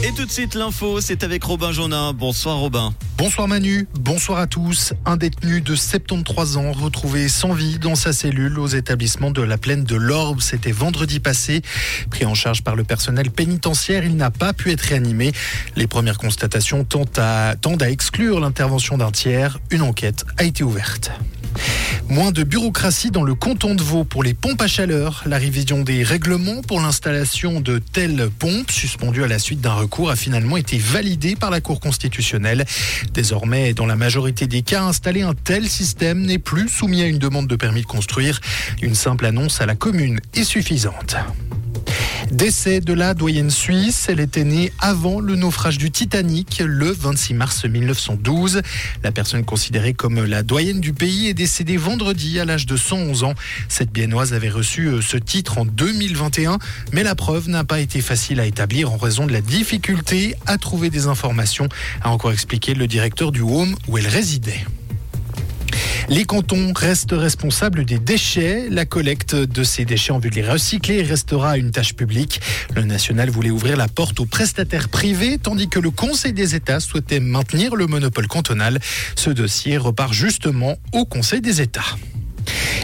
Et tout de suite l'info, c'est avec Robin Jonin. Bonsoir Robin. Bonsoir Manu, bonsoir à tous. Un détenu de 73 ans retrouvé sans vie dans sa cellule aux établissements de la plaine de l'Orbe. C'était vendredi passé. Pris en charge par le personnel pénitentiaire, il n'a pas pu être réanimé. Les premières constatations tendent à, tendent à exclure l'intervention d'un tiers. Une enquête a été ouverte. Moins de bureaucratie dans le canton de Vaud pour les pompes à chaleur. La révision des règlements pour l'installation de telles pompes, suspendues à la suite d'un recours, a finalement été validée par la Cour constitutionnelle. Désormais, dans la majorité des cas, installer un tel système n'est plus soumis à une demande de permis de construire. Une simple annonce à la commune est suffisante. Décès de la doyenne suisse. Elle était née avant le naufrage du Titanic le 26 mars 1912. La personne considérée comme la doyenne du pays est décédée vendredi à l'âge de 111 ans. Cette biennoise avait reçu euh, ce titre en 2021, mais la preuve n'a pas été facile à établir en raison de la difficulté à trouver des informations, a encore expliqué le directeur du home où elle résidait. Les cantons restent responsables des déchets. La collecte de ces déchets en vue de les recycler restera une tâche publique. Le national voulait ouvrir la porte aux prestataires privés, tandis que le Conseil des États souhaitait maintenir le monopole cantonal. Ce dossier repart justement au Conseil des États.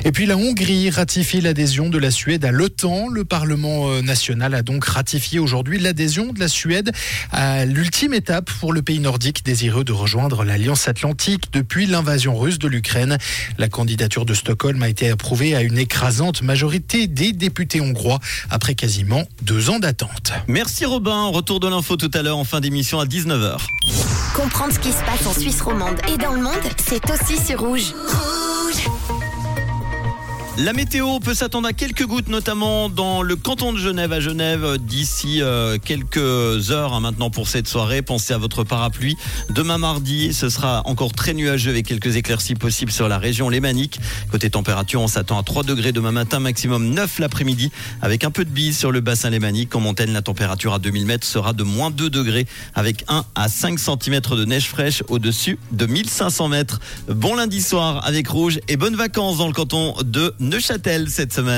Et puis la Hongrie ratifie l'adhésion de la Suède à l'OTAN. Le Parlement euh, national a donc ratifié aujourd'hui l'adhésion de la Suède à l'ultime étape pour le pays nordique désireux de rejoindre l'Alliance atlantique depuis l'invasion russe de l'Ukraine. La candidature de Stockholm a été approuvée à une écrasante majorité des députés hongrois après quasiment deux ans d'attente. Merci Robin. Retour de l'info tout à l'heure en fin d'émission à 19h. Comprendre ce qui se passe en Suisse romande et dans le monde, c'est aussi sur Rouge. Rouge la météo peut s'attendre à quelques gouttes, notamment dans le canton de Genève à Genève d'ici euh, quelques heures hein, maintenant pour cette soirée. Pensez à votre parapluie. Demain mardi, ce sera encore très nuageux avec quelques éclaircies possibles sur la région lémanique. Côté température, on s'attend à 3 degrés demain matin, maximum 9 l'après-midi, avec un peu de bise sur le bassin lémanique. En montagne, la température à 2000 mètres sera de moins 2 degrés, avec 1 à 5 cm de neige fraîche au-dessus de 1500 mètres. Bon lundi soir avec Rouge et bonnes vacances dans le canton de Neuchâtel cette semaine.